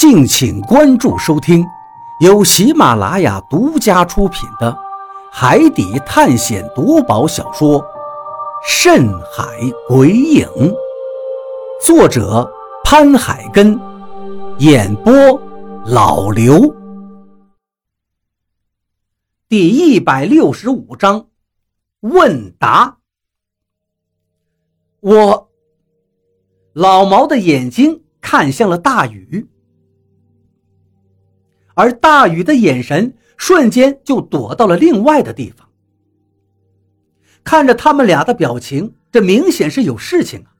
敬请关注收听，由喜马拉雅独家出品的《海底探险夺宝小说》《深海鬼影》，作者潘海根，演播老刘。第一百六十五章问答。我老毛的眼睛看向了大禹。而大禹的眼神瞬间就躲到了另外的地方，看着他们俩的表情，这明显是有事情啊！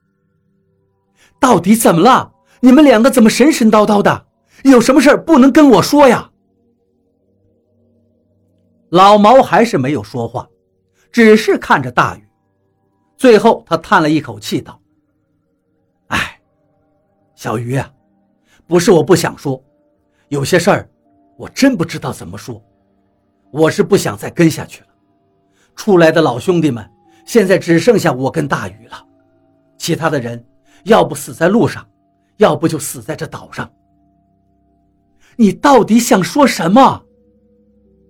到底怎么了？你们两个怎么神神叨叨的？有什么事不能跟我说呀？老毛还是没有说话，只是看着大禹。最后，他叹了一口气，道：“哎，小鱼啊，不是我不想说，有些事儿……”我真不知道怎么说，我是不想再跟下去了。出来的老兄弟们，现在只剩下我跟大禹了，其他的人要不死在路上，要不就死在这岛上。你到底想说什么？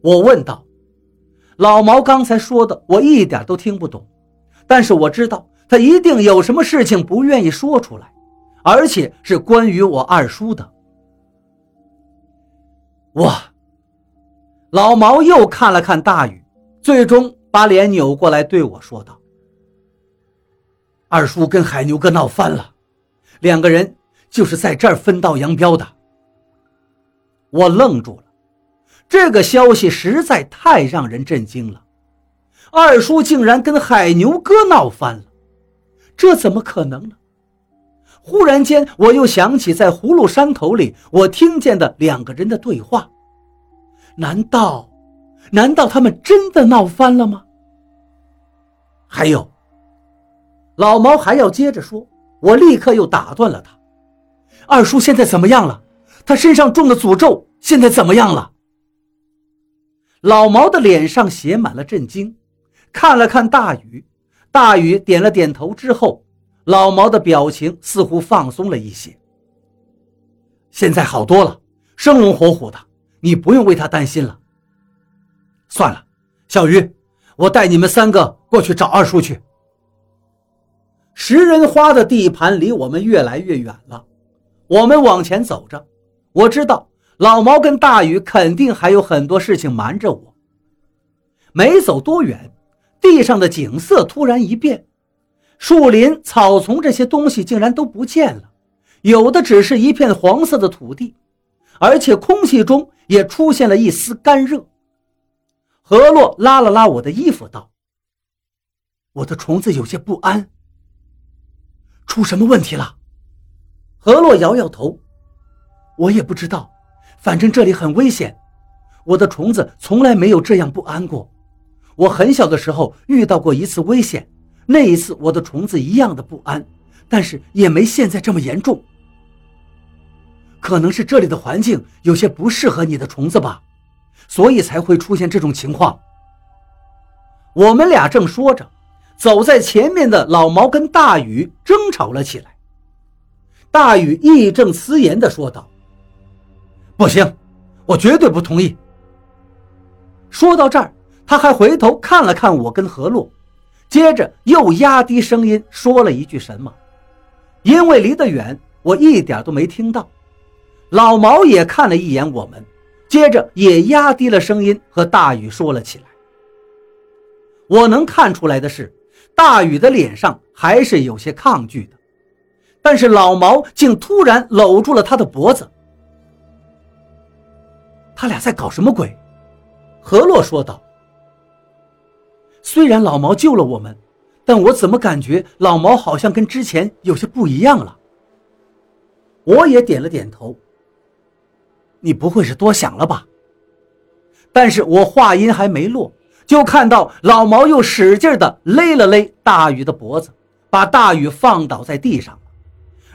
我问道。老毛刚才说的我一点都听不懂，但是我知道他一定有什么事情不愿意说出来，而且是关于我二叔的。我老毛又看了看大雨，最终把脸扭过来对我说道：“二叔跟海牛哥闹翻了，两个人就是在这儿分道扬镳的。”我愣住了，这个消息实在太让人震惊了。二叔竟然跟海牛哥闹翻了，这怎么可能呢？忽然间，我又想起在葫芦山头里我听见的两个人的对话。难道，难道他们真的闹翻了吗？还有，老毛还要接着说，我立刻又打断了他。二叔现在怎么样了？他身上中的诅咒现在怎么样了？老毛的脸上写满了震惊，看了看大禹，大禹点了点头之后。老毛的表情似乎放松了一些，现在好多了，生龙活虎的，你不用为他担心了。算了，小鱼，我带你们三个过去找二叔去。食人花的地盘离我们越来越远了，我们往前走着。我知道老毛跟大禹肯定还有很多事情瞒着我。没走多远，地上的景色突然一变。树林、草丛这些东西竟然都不见了，有的只是一片黄色的土地，而且空气中也出现了一丝干热。何洛拉了拉我的衣服，道：“我的虫子有些不安，出什么问题了？”何洛摇摇头：“我也不知道，反正这里很危险。我的虫子从来没有这样不安过。我很小的时候遇到过一次危险。”那一次，我的虫子一样的不安，但是也没现在这么严重。可能是这里的环境有些不适合你的虫子吧，所以才会出现这种情况。我们俩正说着，走在前面的老毛跟大禹争吵了起来。大禹义正辞严地说道：“不行，我绝对不同意。”说到这儿，他还回头看了看我跟何洛。接着又压低声音说了一句什么，因为离得远，我一点都没听到。老毛也看了一眼我们，接着也压低了声音和大禹说了起来。我能看出来的是，大禹的脸上还是有些抗拒的，但是老毛竟突然搂住了他的脖子。他俩在搞什么鬼？何洛说道。虽然老毛救了我们，但我怎么感觉老毛好像跟之前有些不一样了？我也点了点头。你不会是多想了吧？但是我话音还没落，就看到老毛又使劲的勒了勒大禹的脖子，把大禹放倒在地上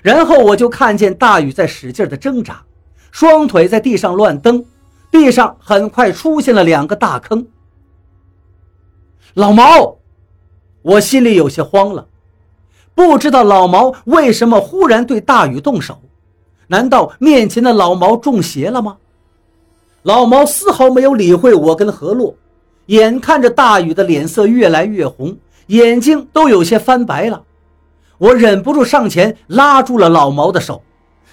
然后我就看见大禹在使劲的挣扎，双腿在地上乱蹬，地上很快出现了两个大坑。老毛，我心里有些慌了，不知道老毛为什么忽然对大禹动手，难道面前的老毛中邪了吗？老毛丝毫没有理会我跟何洛，眼看着大禹的脸色越来越红，眼睛都有些翻白了。我忍不住上前拉住了老毛的手，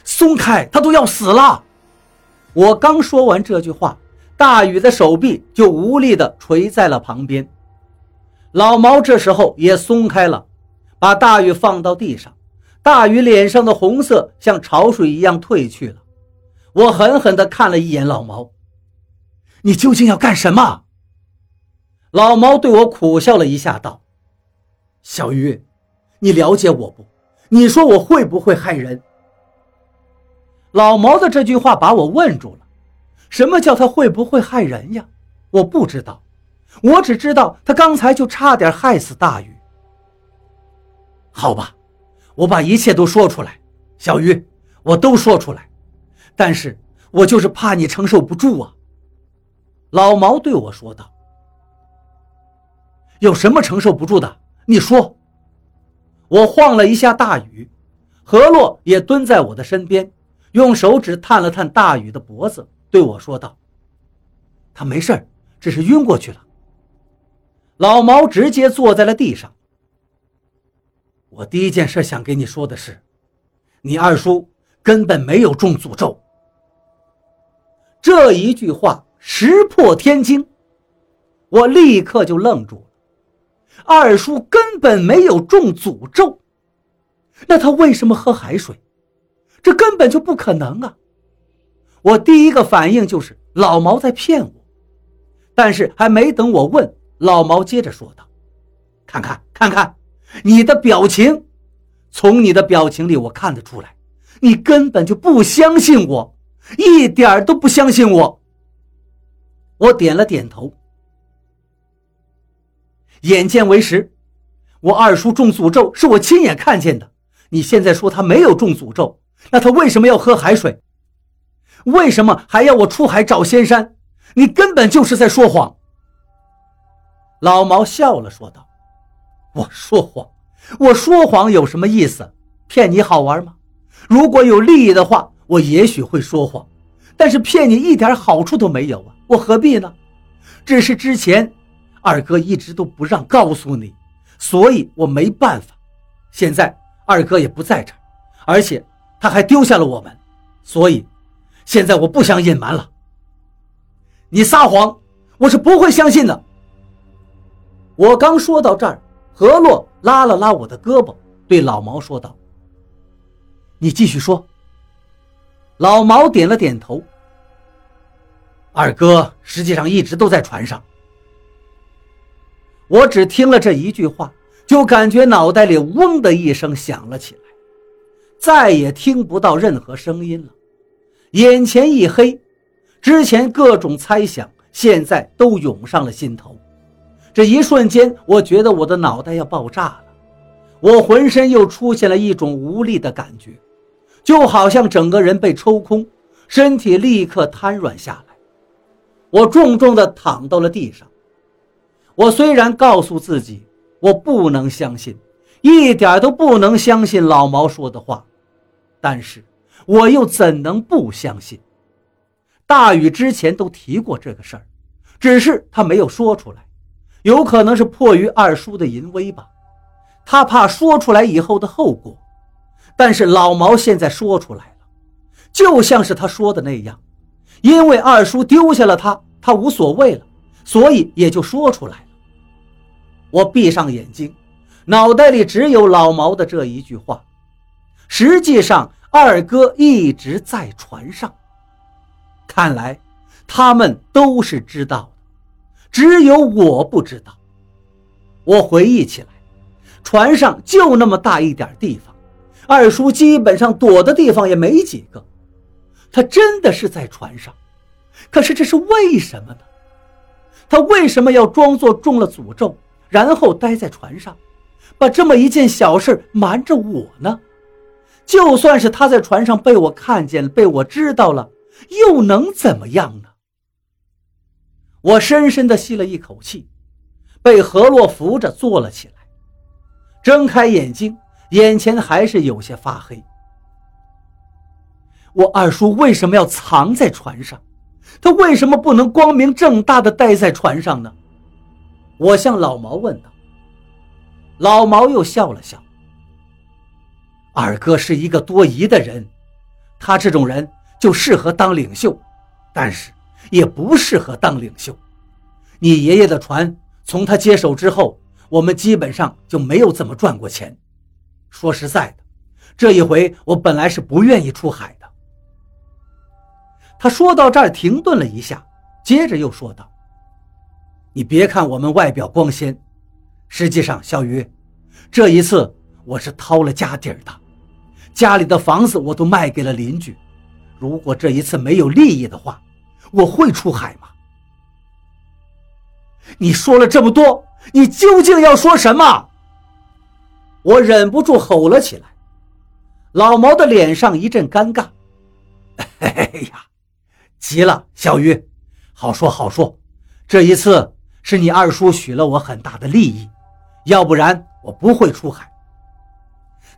松开，他都要死了。我刚说完这句话，大禹的手臂就无力地垂在了旁边。老毛这时候也松开了，把大禹放到地上。大禹脸上的红色像潮水一样退去了。我狠狠地看了一眼老毛：“你究竟要干什么？”老毛对我苦笑了一下，道：“小鱼。”你了解我不？你说我会不会害人？老毛的这句话把我问住了。什么叫他会不会害人呀？我不知道，我只知道他刚才就差点害死大禹。好吧，我把一切都说出来，小鱼，我都说出来。但是我就是怕你承受不住啊。老毛对我说道：“有什么承受不住的？你说。”我晃了一下大禹，何洛也蹲在我的身边，用手指探了探大禹的脖子，对我说道：“他没事只是晕过去了。”老毛直接坐在了地上。我第一件事想跟你说的是，你二叔根本没有中诅咒。这一句话石破天惊，我立刻就愣住了。二叔根本没有中诅咒，那他为什么喝海水？这根本就不可能啊！我第一个反应就是老毛在骗我，但是还没等我问，老毛接着说道：“看看，看看，你的表情，从你的表情里我看得出来，你根本就不相信我，一点都不相信我。”我点了点头。眼见为实，我二叔中诅咒是我亲眼看见的。你现在说他没有中诅咒，那他为什么要喝海水？为什么还要我出海找仙山？你根本就是在说谎。老毛笑了，说道：“我说谎，我说谎有什么意思？骗你好玩吗？如果有利益的话，我也许会说谎，但是骗你一点好处都没有啊，我何必呢？只是之前……”二哥一直都不让告诉你，所以我没办法。现在二哥也不在这，而且他还丢下了我们，所以现在我不想隐瞒了。你撒谎，我是不会相信的。我刚说到这儿，何洛拉了拉我的胳膊，对老毛说道：“你继续说。”老毛点了点头。二哥实际上一直都在船上。我只听了这一句话，就感觉脑袋里嗡的一声响了起来，再也听不到任何声音了，眼前一黑，之前各种猜想现在都涌上了心头。这一瞬间，我觉得我的脑袋要爆炸了，我浑身又出现了一种无力的感觉，就好像整个人被抽空，身体立刻瘫软下来，我重重地躺到了地上。我虽然告诉自己，我不能相信，一点都不能相信老毛说的话，但是我又怎能不相信？大禹之前都提过这个事儿，只是他没有说出来，有可能是迫于二叔的淫威吧，他怕说出来以后的后果。但是老毛现在说出来了，就像是他说的那样，因为二叔丢下了他，他无所谓了。所以也就说出来了。我闭上眼睛，脑袋里只有老毛的这一句话。实际上，二哥一直在船上。看来他们都是知道，只有我不知道。我回忆起来，船上就那么大一点地方，二叔基本上躲的地方也没几个。他真的是在船上，可是这是为什么呢？他为什么要装作中了诅咒，然后待在船上，把这么一件小事瞒着我呢？就算是他在船上被我看见了，被我知道了，又能怎么样呢？我深深地吸了一口气，被何洛扶着坐了起来，睁开眼睛，眼前还是有些发黑。我二叔为什么要藏在船上？他为什么不能光明正大的待在船上呢？我向老毛问道。老毛又笑了笑。二哥是一个多疑的人，他这种人就适合当领袖，但是也不适合当领袖。你爷爷的船从他接手之后，我们基本上就没有怎么赚过钱。说实在的，这一回我本来是不愿意出海的。他说到这儿停顿了一下，接着又说道：“你别看我们外表光鲜，实际上，小鱼，这一次我是掏了家底儿的，家里的房子我都卖给了邻居。如果这一次没有利益的话，我会出海吗？”你说了这么多，你究竟要说什么？我忍不住吼了起来。老毛的脸上一阵尴尬。哎呀！急了，小鱼，好说好说。这一次是你二叔许了我很大的利益，要不然我不会出海。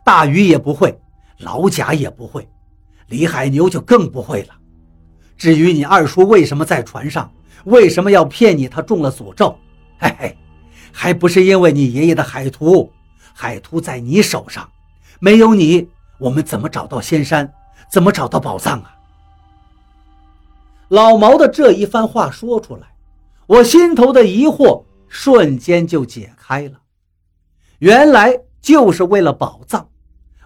大鱼也不会，老贾也不会，李海牛就更不会了。至于你二叔为什么在船上，为什么要骗你他中了诅咒？嘿嘿，还不是因为你爷爷的海图，海图在你手上，没有你，我们怎么找到仙山，怎么找到宝藏啊？老毛的这一番话说出来，我心头的疑惑瞬间就解开了。原来就是为了宝藏，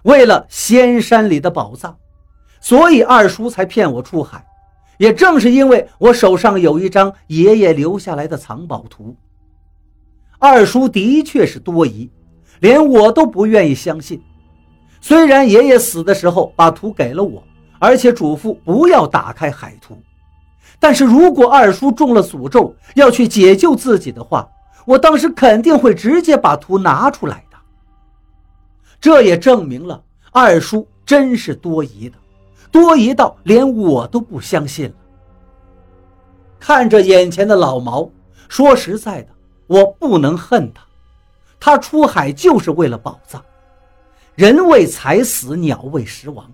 为了仙山里的宝藏，所以二叔才骗我出海。也正是因为我手上有一张爷爷留下来的藏宝图，二叔的确是多疑，连我都不愿意相信。虽然爷爷死的时候把图给了我，而且嘱咐不要打开海图。但是如果二叔中了诅咒，要去解救自己的话，我当时肯定会直接把图拿出来的。这也证明了二叔真是多疑的，多疑到连我都不相信了。看着眼前的老毛，说实在的，我不能恨他，他出海就是为了宝藏。人为财死，鸟为食亡。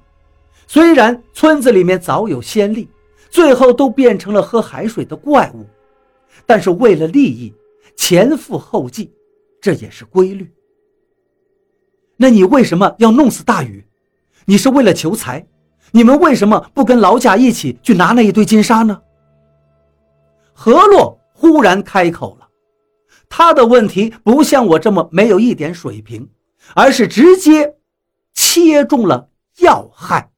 虽然村子里面早有先例。最后都变成了喝海水的怪物，但是为了利益，前赴后继，这也是规律。那你为什么要弄死大禹？你是为了求财？你们为什么不跟老贾一起去拿那一堆金沙呢？何洛忽然开口了，他的问题不像我这么没有一点水平，而是直接切中了要害。